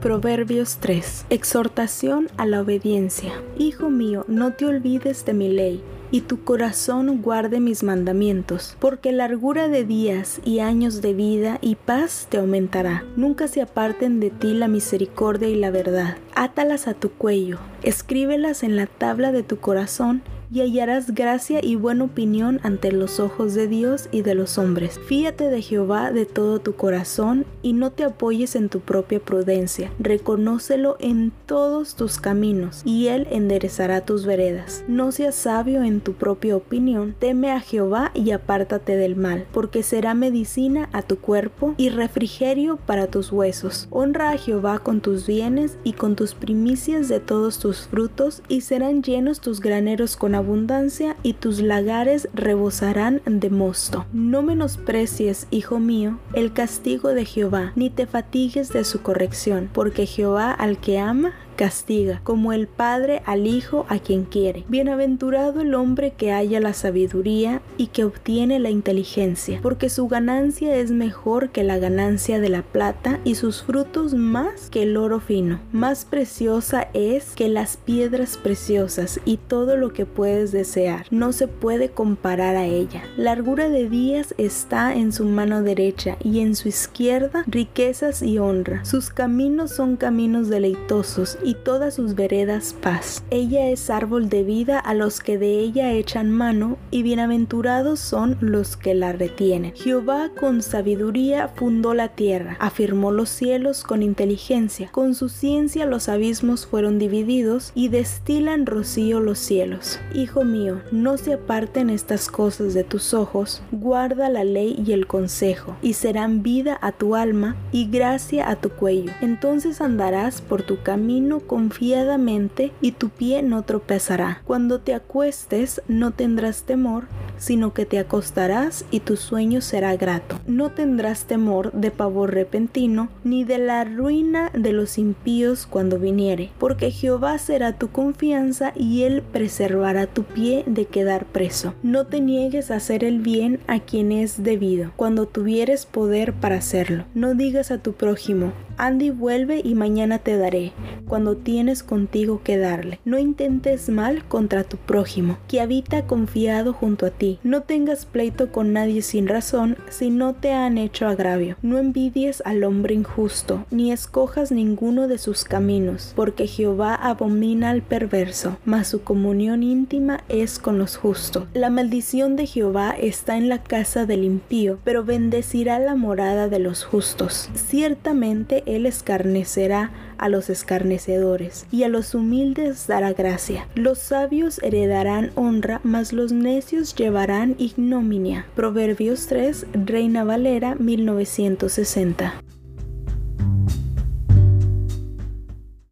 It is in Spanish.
Proverbios 3. Exhortación a la obediencia. Hijo mío, no te olvides de mi ley y tu corazón guarde mis mandamientos, porque largura de días y años de vida y paz te aumentará. Nunca se aparten de ti la misericordia y la verdad. Átalas a tu cuello, escríbelas en la tabla de tu corazón y hallarás gracia y buena opinión ante los ojos de Dios y de los hombres. Fíate de Jehová de todo tu corazón y no te apoyes en tu propia prudencia. Reconócelo en todos tus caminos y Él enderezará tus veredas. No seas sabio en tu propia opinión, teme a Jehová y apártate del mal, porque será medicina a tu cuerpo y refrigerio para tus huesos. Honra a Jehová con tus bienes y con tus primicias de todos tus frutos y serán llenos tus graneros con abundancia y tus lagares rebosarán de mosto. No menosprecies, hijo mío, el castigo de Jehová, ni te fatigues de su corrección, porque Jehová al que ama castiga, como el Padre al Hijo a quien quiere. Bienaventurado el hombre que haya la sabiduría y que obtiene la inteligencia, porque su ganancia es mejor que la ganancia de la plata y sus frutos más que el oro fino. Más preciosa es que las piedras preciosas y todo lo que puedes desear. No se puede comparar a ella. Largura de días está en su mano derecha y en su izquierda riquezas y honra. Sus caminos son caminos deleitosos y todas sus veredas paz. Ella es árbol de vida a los que de ella echan mano, y bienaventurados son los que la retienen. Jehová con sabiduría fundó la tierra, afirmó los cielos con inteligencia, con su ciencia los abismos fueron divididos y destilan rocío los cielos. Hijo mío, no se aparten estas cosas de tus ojos, guarda la ley y el consejo, y serán vida a tu alma y gracia a tu cuello. Entonces andarás por tu camino confiadamente y tu pie no tropezará. Cuando te acuestes no tendrás temor, sino que te acostarás y tu sueño será grato. No tendrás temor de pavor repentino, ni de la ruina de los impíos cuando viniere, porque Jehová será tu confianza y él preservará tu pie de quedar preso. No te niegues a hacer el bien a quien es debido, cuando tuvieres poder para hacerlo. No digas a tu prójimo, Andy vuelve y mañana te daré, cuando tienes contigo que darle. No intentes mal contra tu prójimo, que habita confiado junto a ti. No tengas pleito con nadie sin razón si no te han hecho agravio. No envidies al hombre injusto, ni escojas ninguno de sus caminos, porque Jehová abomina al perverso, mas su comunión íntima es con los justos. La maldición de Jehová está en la casa del impío, pero bendecirá la morada de los justos. Ciertamente él escarnecerá a los escarnecedores, y a los humildes dará gracia. Los sabios heredarán honra, mas los necios llevarán ignominia. Proverbios 3, Reina Valera 1960.